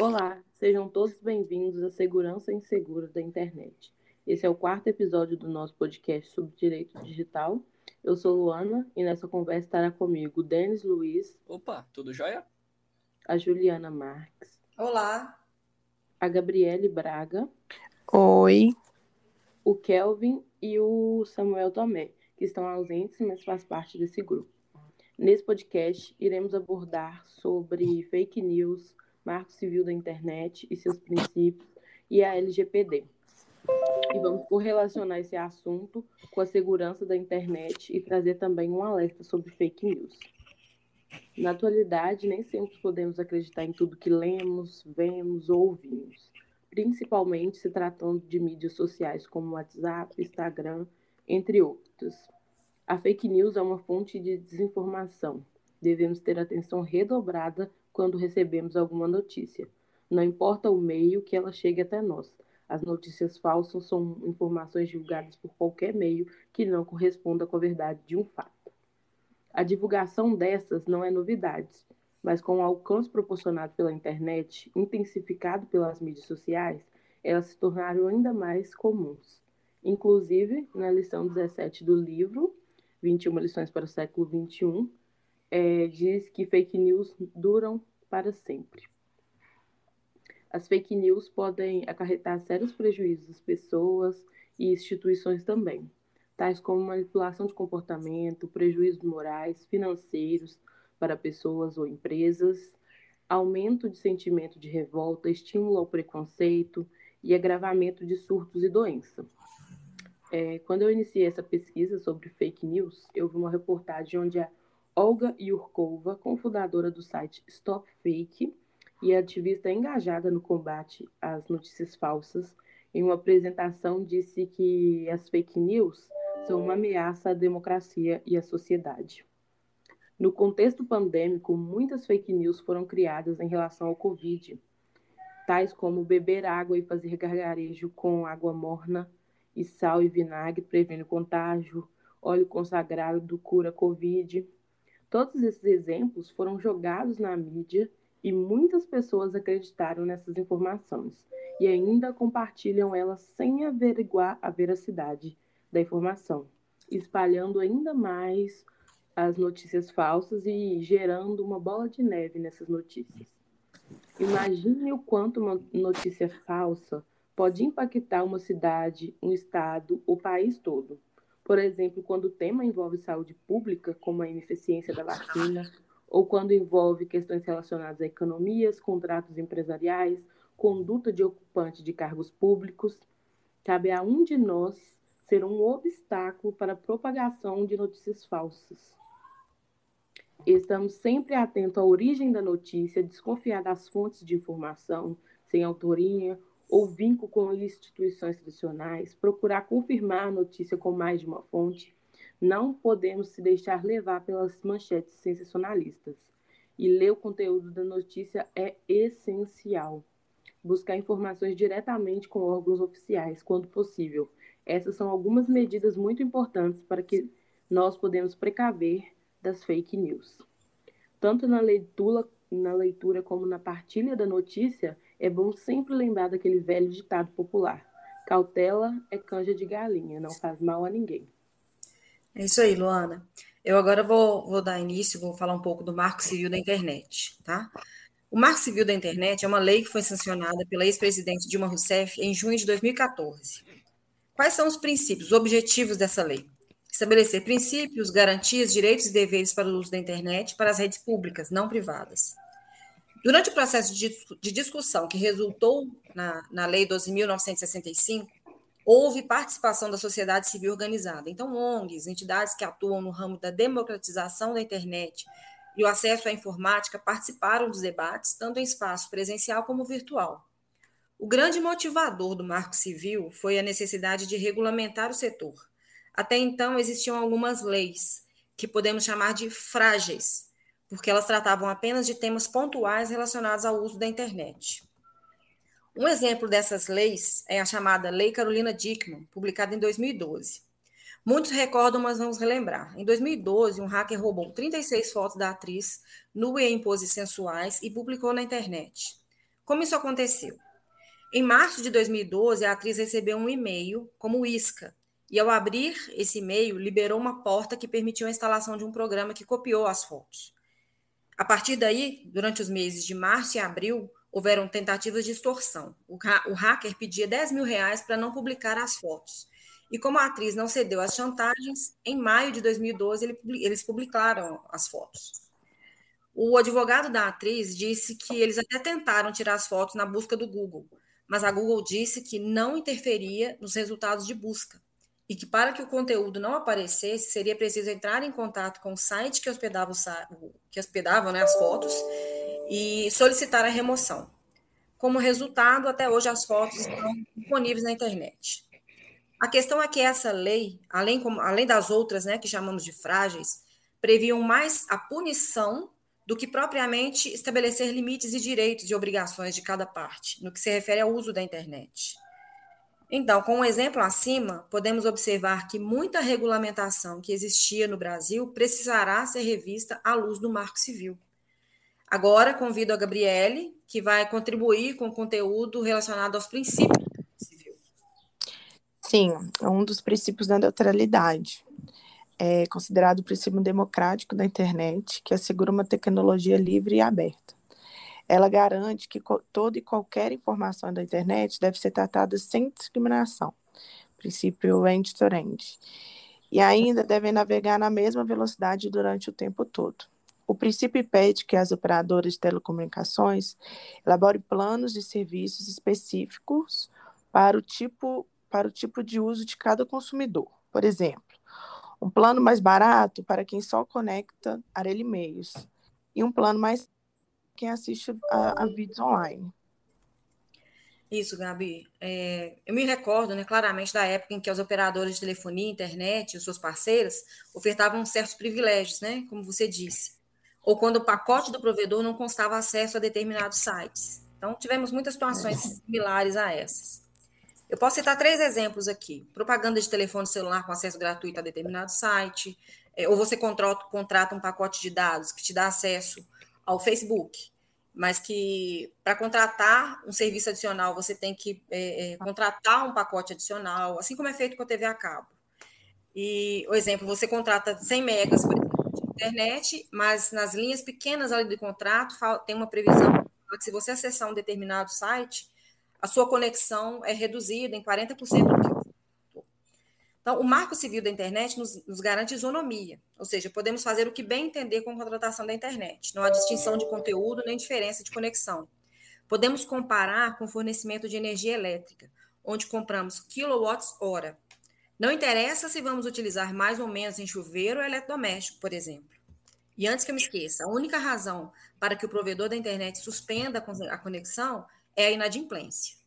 Olá, sejam todos bem-vindos à Segurança Insegura da Internet. Esse é o quarto episódio do nosso podcast sobre direito digital. Eu sou Luana e nessa conversa estará comigo o Denis Luiz. Opa, tudo jóia? A Juliana Marques. Olá. A Gabriele Braga. Oi. O Kelvin e o Samuel Tomé, que estão ausentes, mas faz parte desse grupo. Nesse podcast, iremos abordar sobre fake news, Marco Civil da Internet e seus princípios, e a LGPD. E vamos correlacionar esse assunto com a segurança da internet e trazer também um alerta sobre fake news. Na atualidade, nem sempre podemos acreditar em tudo que lemos, vemos ou ouvimos, principalmente se tratando de mídias sociais como WhatsApp, Instagram, entre outras. A fake news é uma fonte de desinformação. Devemos ter atenção redobrada quando recebemos alguma notícia. Não importa o meio que ela chegue até nós. As notícias falsas são informações divulgadas por qualquer meio que não corresponda com a verdade de um fato. A divulgação dessas não é novidade, mas com o alcance proporcionado pela internet, intensificado pelas mídias sociais, elas se tornaram ainda mais comuns. Inclusive, na lição 17 do livro, 21 lições para o século 21, é, diz que fake news duram para sempre. As fake news podem acarretar sérios prejuízos às pessoas e instituições também, tais como manipulação de comportamento, prejuízos morais, financeiros para pessoas ou empresas, aumento de sentimento de revolta, estímulo ao preconceito e agravamento de surtos e doença. É, quando eu iniciei essa pesquisa sobre fake news, eu vi uma reportagem onde a Olga Yurkova, cofundadora do site Stop Fake e ativista engajada no combate às notícias falsas, em uma apresentação disse que as fake news são uma ameaça à democracia e à sociedade. No contexto pandêmico, muitas fake news foram criadas em relação ao Covid, tais como beber água e fazer gargarejo com água morna e sal e vinagre previne contágio, óleo consagrado cura Covid, Todos esses exemplos foram jogados na mídia e muitas pessoas acreditaram nessas informações e ainda compartilham elas sem averiguar a veracidade da informação, espalhando ainda mais as notícias falsas e gerando uma bola de neve nessas notícias. Imagine o quanto uma notícia falsa pode impactar uma cidade, um estado, o país todo. Por exemplo, quando o tema envolve saúde pública, como a ineficiência da vacina, ou quando envolve questões relacionadas a economias, contratos empresariais, conduta de ocupante de cargos públicos, cabe a um de nós ser um obstáculo para a propagação de notícias falsas. Estamos sempre atentos à origem da notícia, desconfiar das fontes de informação sem autoria ou vínculo com instituições tradicionais, procurar confirmar a notícia com mais de uma fonte, não podemos se deixar levar pelas manchetes sensacionalistas. E ler o conteúdo da notícia é essencial. Buscar informações diretamente com órgãos oficiais, quando possível. Essas são algumas medidas muito importantes para que nós podemos precaver das fake news. Tanto na leitura, na leitura como na partilha da notícia, é bom sempre lembrar daquele velho ditado popular: cautela é canja de galinha, não faz mal a ninguém. É isso aí, Luana. Eu agora vou, vou dar início, vou falar um pouco do Marco Civil da Internet, tá? O Marco Civil da Internet é uma lei que foi sancionada pela ex-presidente Dilma Rousseff em junho de 2014. Quais são os princípios, os objetivos dessa lei? Estabelecer princípios, garantias, direitos e deveres para o uso da internet para as redes públicas, não privadas. Durante o processo de, discussão que resultou na, na Lei 12.965, houve participação da sociedade civil organizada. Então, ONGs, entidades que atuam no ramo da democratização da internet e o acesso à informática participaram dos debates, tanto em espaço presencial como virtual. O grande motivador do Marco Civil foi a necessidade de regulamentar o setor. Até então, existiam algumas leis, que podemos chamar de frágeis, porque elas tratavam apenas de temas pontuais relacionados ao uso da internet. Um exemplo dessas leis é a chamada Lei Carolina Dickman, publicada em 2012. Muitos recordam, mas vamos relembrar. Em 2012, um hacker roubou 36 fotos da atriz nua e em poses sensuais e publicou na internet. Como isso aconteceu? Em março de 2012, a atriz recebeu um e-mail como isca, e ao abrir esse e-mail, liberou uma porta que permitiu a instalação de um programa que copiou as fotos. A partir daí, durante os meses de março e abril, houveram tentativas de extorsão. O, ha o hacker pedia 10 mil reais para não publicar as fotos. E como a atriz não cedeu às chantagens, em maio de 2012 ele, eles publicaram as fotos. O advogado da atriz disse que eles até tentaram tirar as fotos na busca do Google, mas a Google disse que não interferia nos resultados de busca e que para que o conteúdo não aparecesse seria preciso entrar em contato com o site que hospedava, o, que hospedava né, as fotos e solicitar a remoção. Como resultado, até hoje as fotos estão disponíveis na internet. A questão é que essa lei, além, como, além das outras, né, que chamamos de frágeis, previam mais a punição do que propriamente estabelecer limites e direitos e obrigações de cada parte, no que se refere ao uso da internet. Então, com o um exemplo acima, podemos observar que muita regulamentação que existia no Brasil precisará ser revista à luz do Marco Civil. Agora, convido a Gabriele, que vai contribuir com conteúdo relacionado aos princípios Sim, é um dos princípios da neutralidade. É considerado o princípio democrático da internet, que assegura uma tecnologia livre e aberta. Ela garante que toda e qualquer informação da internet deve ser tratada sem discriminação, princípio end-to-end, e ainda devem navegar na mesma velocidade durante o tempo todo. O princípio pede que as operadoras de telecomunicações elaborem planos de serviços específicos para o tipo para o tipo de uso de cada consumidor. Por exemplo, um plano mais barato para quem só conecta a e-mails e um plano mais quem assiste a, a vídeos online. Isso, Gabi. É, eu me recordo né, claramente da época em que os operadores de telefonia, internet, os seus parceiros, ofertavam certos privilégios, né, como você disse. Ou quando o pacote do provedor não constava acesso a determinados sites. Então, tivemos muitas situações similares a essas. Eu posso citar três exemplos aqui: propaganda de telefone celular com acesso gratuito a determinado site, é, ou você contrata, contrata um pacote de dados que te dá acesso ao Facebook, mas que para contratar um serviço adicional você tem que é, é, contratar um pacote adicional, assim como é feito com a TV a cabo. E, o exemplo, você contrata 100 megas de internet, mas nas linhas pequenas ali do contrato tem uma previsão que se você acessar um determinado site, a sua conexão é reduzida em 40% do que então, o Marco Civil da Internet nos, nos, garante isonomia, ou seja, podemos fazer o que bem entender com a contratação da internet. Não há distinção de conteúdo nem diferença de conexão. Podemos comparar com fornecimento de energia elétrica, onde compramos quilowatts-hora. Não interessa se vamos utilizar mais ou menos em chuveiro ou eletrodoméstico, por exemplo. E antes que eu me esqueça, a única razão para que o provedor da internet suspenda a conexão é a inadimplência.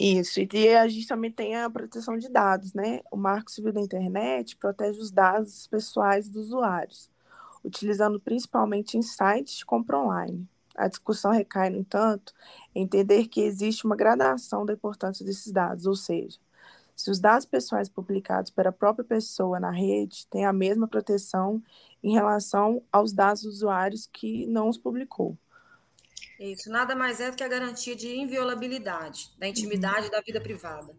Isso, e a gente também tem a proteção de dados, né? O Marco Civil da Internet protege os dados pessoais dos usuários, utilizando principalmente em sites de compra online. A discussão recai, no entanto, em entender que existe uma gradação da importância desses dados, ou seja, se os dados pessoais publicados pela própria pessoa na rede têm a mesma proteção em relação aos dados dos usuários que não os publicou. Isso nada mais é do que a garantia de inviolabilidade da intimidade uhum. da vida privada.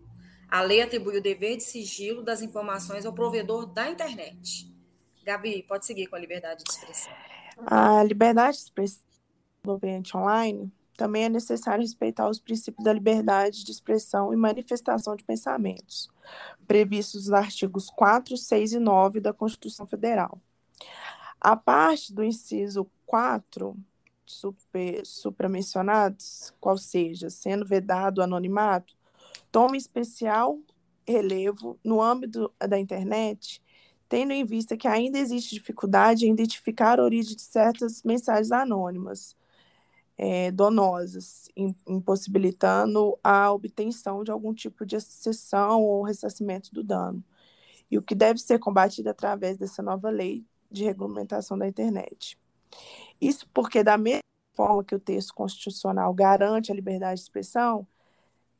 A lei atribui o dever de sigilo das informações ao provedor da internet. Gabi, pode seguir com a liberdade de expressão. A liberdade de expressão do ambiente online também é necessário respeitar os princípios da liberdade de expressão e manifestação de pensamentos, previstos nos artigos 4, 6 e 9 da Constituição Federal. A parte do inciso 4 super, supramencionados, qual seja, sendo vedado o anonimato, toma especial relevo no âmbito da internet, tendo em vista que ainda existe dificuldade em identificar a origem de certas mensagens anônimas, é, donosas, impossibilitando a obtenção de algum tipo de acessão ou ressarcimento do dano. E o que deve ser combatido através dessa nova lei de regulamentação da internet. Isso porque, da mesma forma que o texto constitucional garante a liberdade de expressão,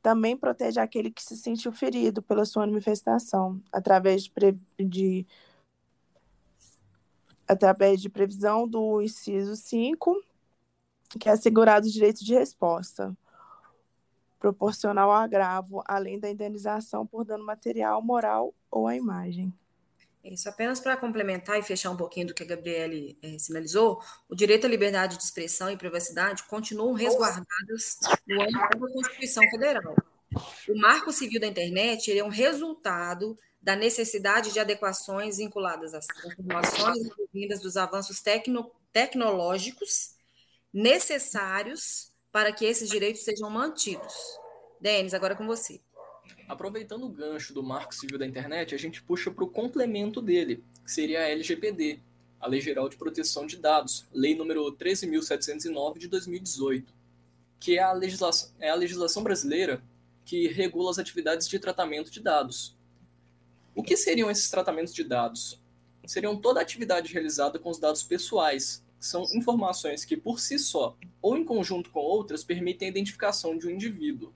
também protege aquele que se sentiu ferido pela sua manifestação, através de, de, através de previsão do inciso 5 que é assegurado o direito de resposta, proporcional ao agravo, além da indenização por dano material, moral ou à imagem. Isso, apenas para complementar e fechar um pouquinho do que a Gabriele é, sinalizou, o direito à liberdade de expressão e privacidade continuam resguardados no âmbito da Constituição Federal. O Marco Civil da Internet é um resultado da necessidade de adequações vinculadas às transformações vindas dos avanços tecno, tecnológicos necessários para que esses direitos sejam mantidos. Denis, agora com você. Aproveitando o gancho do Marco Civil da Internet, a gente puxa para o complemento dele, que seria a LGPD, a Lei Geral de Proteção de Dados, Lei número 13.709 de 2018, que é a, legislação, é a legislação brasileira que regula as atividades de tratamento de dados. O que seriam esses tratamentos de dados? Seriam toda atividade realizada com os dados pessoais, que são informações que, por si só, ou em conjunto com outras, permitem a identificação de um indivíduo.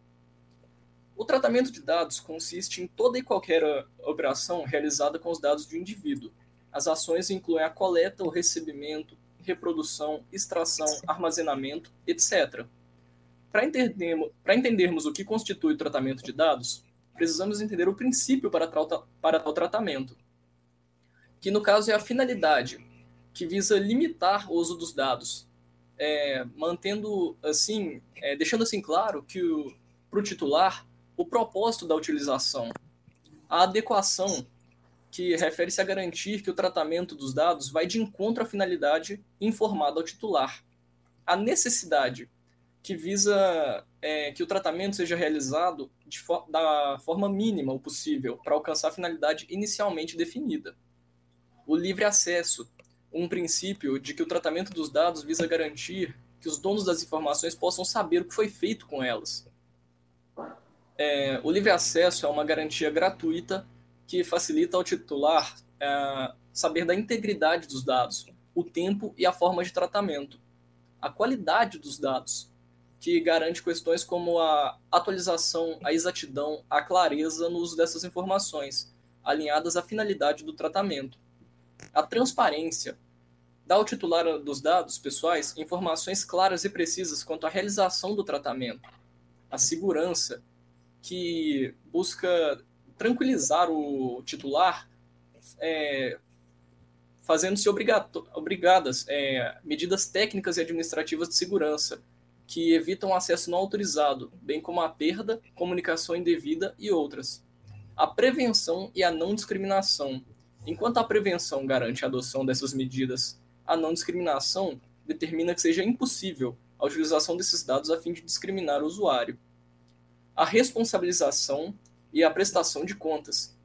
O tratamento de dados consiste em toda e qualquer operação realizada com os dados de um indivíduo. As ações incluem a coleta, o recebimento, reprodução, extração, armazenamento, etc. Para entendermos, entendermos o que constitui o tratamento de dados, precisamos entender o princípio para, para tal tratamento, que no caso é a finalidade, que visa limitar o uso dos dados, é, mantendo assim, é, deixando assim claro que para o titular o propósito da utilização, a adequação, que refere-se a garantir que o tratamento dos dados vai de encontro à finalidade informada ao titular, a necessidade, que visa é, que o tratamento seja realizado da forma mínima possível para alcançar a finalidade inicialmente definida. O livre acesso, um princípio de que o tratamento dos dados visa garantir que os donos das informações possam saber o que foi feito com elas, é, o livre acesso é uma garantia gratuita que facilita ao titular é, saber da integridade dos dados, o tempo e a forma de tratamento, a qualidade dos dados, que garante questões como a atualização, a exatidão, a clareza no uso dessas informações, alinhadas à finalidade do tratamento. A transparência dá ao titular dos dados pessoais informações claras e precisas quanto à realização do tratamento. A segurança que busca tranquilizar o titular, é, fazendo-se obrigadas é, medidas técnicas e administrativas de segurança que evitam acesso não autorizado, bem como a perda, comunicação indevida e outras. A prevenção e a não discriminação. Enquanto a prevenção garante a adoção dessas medidas, a não discriminação determina que seja impossível a utilização desses dados a fim de discriminar o usuário a responsabilização e a prestação de contas.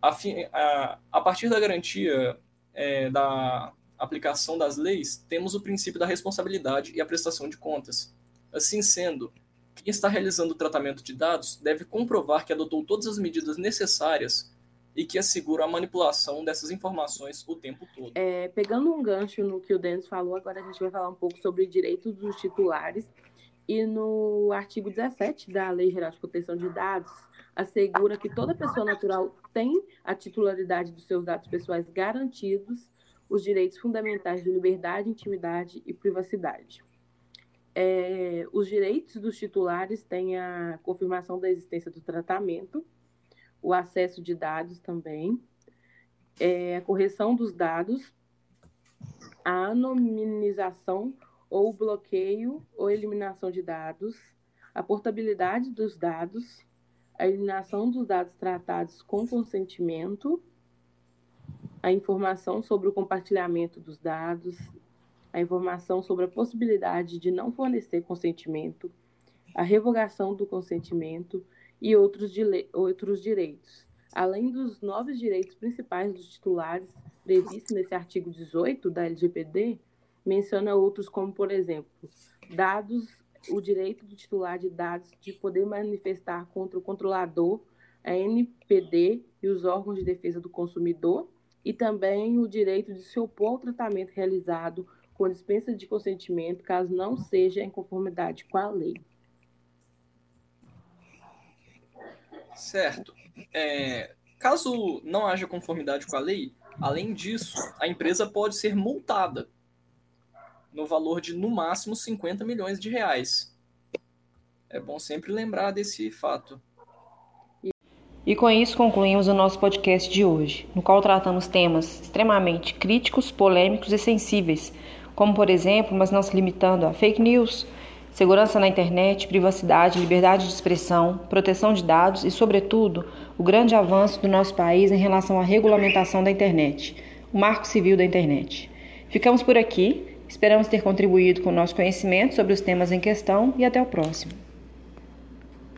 A, a, a partir da garantia é, da aplicação das leis, temos o princípio da responsabilidade e a prestação de contas. Assim sendo, quem está realizando o tratamento de dados deve comprovar que adotou todas as medidas necessárias e que assegura a manipulação dessas informações o tempo todo. É, pegando um gancho no que o Denis falou, agora a gente vai falar um pouco sobre direitos dos titulares e no artigo 17 da Lei Geral de Proteção de Dados, assegura que toda pessoa natural tem a titularidade dos seus dados pessoais garantidos, os direitos fundamentais de liberdade, intimidade e privacidade. É, os direitos dos titulares têm a confirmação da existência do tratamento, o acesso de dados também, é, a correção dos dados, a anonimização ou bloqueio ou eliminação de dados, a portabilidade dos dados, a eliminação dos dados tratados com consentimento, a informação sobre o compartilhamento dos dados, a informação sobre a possibilidade de não fornecer consentimento, a revogação do consentimento e outros, outros direitos, além dos novos direitos principais dos titulares previstos nesse artigo 18 da LGPD, menciona outros como, por exemplo, dados, o direito do titular de dados de poder manifestar contra o controlador, a NPD e os órgãos de defesa do consumidor, e também o direito de se opor ao tratamento realizado com dispensa de consentimento, caso não seja em conformidade com a lei. Certo. É, caso não haja conformidade com a lei, além disso, a empresa pode ser multada no valor de no máximo 50 milhões de reais. É bom sempre lembrar desse fato. E com isso concluímos o nosso podcast de hoje, no qual tratamos temas extremamente críticos, polêmicos e sensíveis, como por exemplo, mas não se limitando a fake news, segurança na internet, privacidade, liberdade de expressão, proteção de dados e, sobretudo, o grande avanço do nosso país em relação à regulamentação da internet, o Marco Civil da Internet. Ficamos por aqui, esperamos ter contribuído com o nosso conhecimento sobre os temas em questão e até o próximo.